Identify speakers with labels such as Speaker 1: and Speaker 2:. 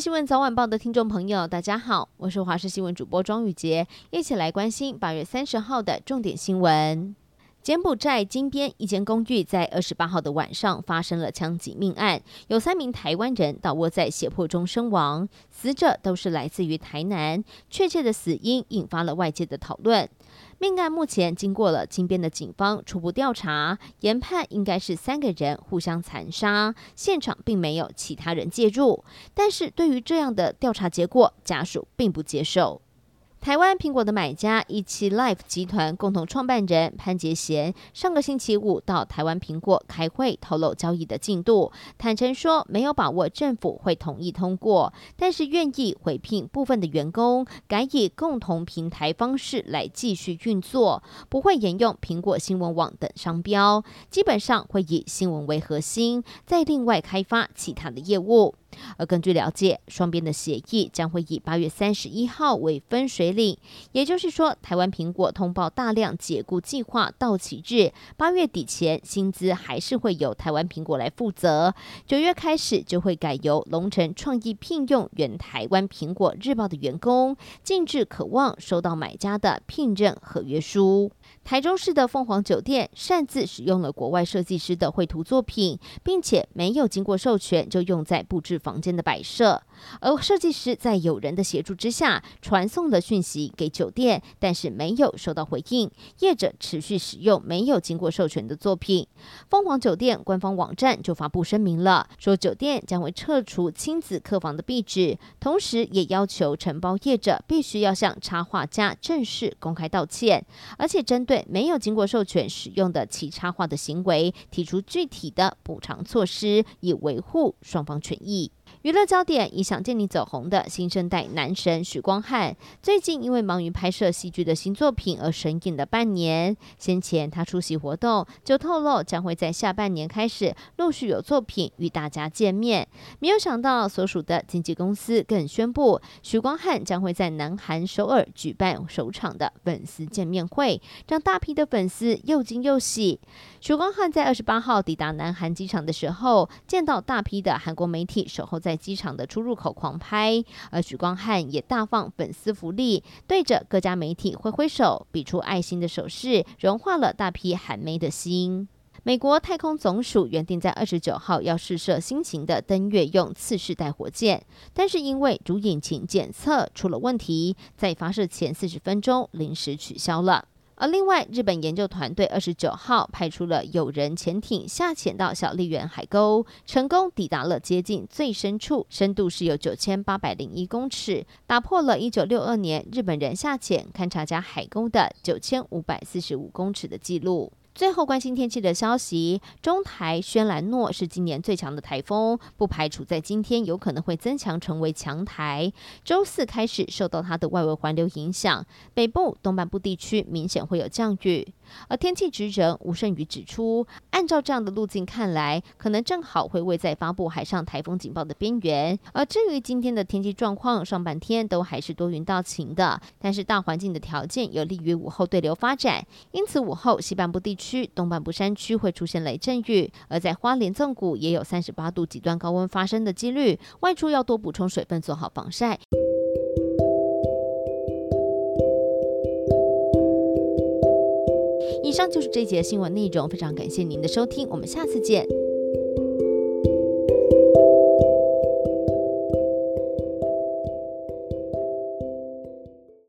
Speaker 1: 新闻早晚报的听众朋友，大家好，我是华视新闻主播庄宇杰，一起来关心八月三十号的重点新闻。柬埔寨金边一间公寓在二十八号的晚上发生了枪击命案，有三名台湾人倒卧在血泊中身亡，死者都是来自于台南，确切的死因引发了外界的讨论。命案目前经过了金边的警方初步调查，研判应该是三个人互相残杀，现场并没有其他人介入。但是对于这样的调查结果，家属并不接受。台湾苹果的买家一七 Life 集团共同创办人潘杰贤上个星期五到台湾苹果开会，透露交易的进度，坦承说没有把握政府会同意通过，但是愿意回聘部分的员工，改以共同平台方式来继续运作，不会沿用苹果新闻网等商标，基本上会以新闻为核心，再另外开发其他的业务。而根据了解，双边的协议将会以八月三十一号为分水岭，也就是说，台湾苹果通报大量解雇计划到期日，八月底前薪资还是会由台湾苹果来负责。九月开始就会改由龙城创意聘用原台湾苹果日报的员工，禁止渴望收到买家的聘任合约书。台中市的凤凰酒店擅自使用了国外设计师的绘图作品，并且没有经过授权就用在布置房房间的摆设，而设计师在有人的协助之下传送了讯息给酒店，但是没有收到回应。业者持续使用没有经过授权的作品，凤凰酒店官方网站就发布声明了，说酒店将会撤除亲子客房的壁纸，同时也要求承包业者必须要向插画家正式公开道歉，而且针对没有经过授权使用的其插画的行为，提出具体的补偿措施，以维护双方权益。娱乐焦点，以想见你走红的新生代男神许光汉，最近因为忙于拍摄戏剧的新作品而神隐了半年。先前他出席活动就透露，将会在下半年开始陆续有作品与大家见面。没有想到，所属的经纪公司更宣布，许光汉将会在南韩首尔举办首场的粉丝见面会，让大批的粉丝又惊又喜。许光汉在二十八号抵达南韩机场的时候，见到大批的韩国媒体守候在。在机场的出入口狂拍，而许光汉也大放粉丝福利，对着各家媒体挥挥手，比出爱心的手势，融化了大批韩媒的心。美国太空总署原定在二十九号要试射新型的登月用次世代火箭，但是因为主引擎检测出了问题，在发射前四十分钟临时取消了。而另外，日本研究团队二十九号派出了有人潜艇下潜到小笠原海沟，成功抵达了接近最深处，深度是有九千八百零一公尺，打破了一九六二年日本人下潜勘察加海沟的九千五百四十五公尺的记录。最后关心天气的消息，中台轩岚诺是今年最强的台风，不排除在今天有可能会增强成为强台。周四开始受到它的外围环流影响，北部、东半部地区明显会有降雨。而天气职人吴胜宇指出，按照这样的路径看来，可能正好会位在发布海上台风警报的边缘。而至于今天的天气状况，上半天都还是多云到晴的，但是大环境的条件有利于午后对流发展，因此午后西半部地区、东半部山区会出现雷阵雨，而在花莲纵谷也有三十八度极端高温发生的几率，外出要多补充水分，做好防晒。以上就是这节新闻内容，非常感谢您的收听，我们下次见。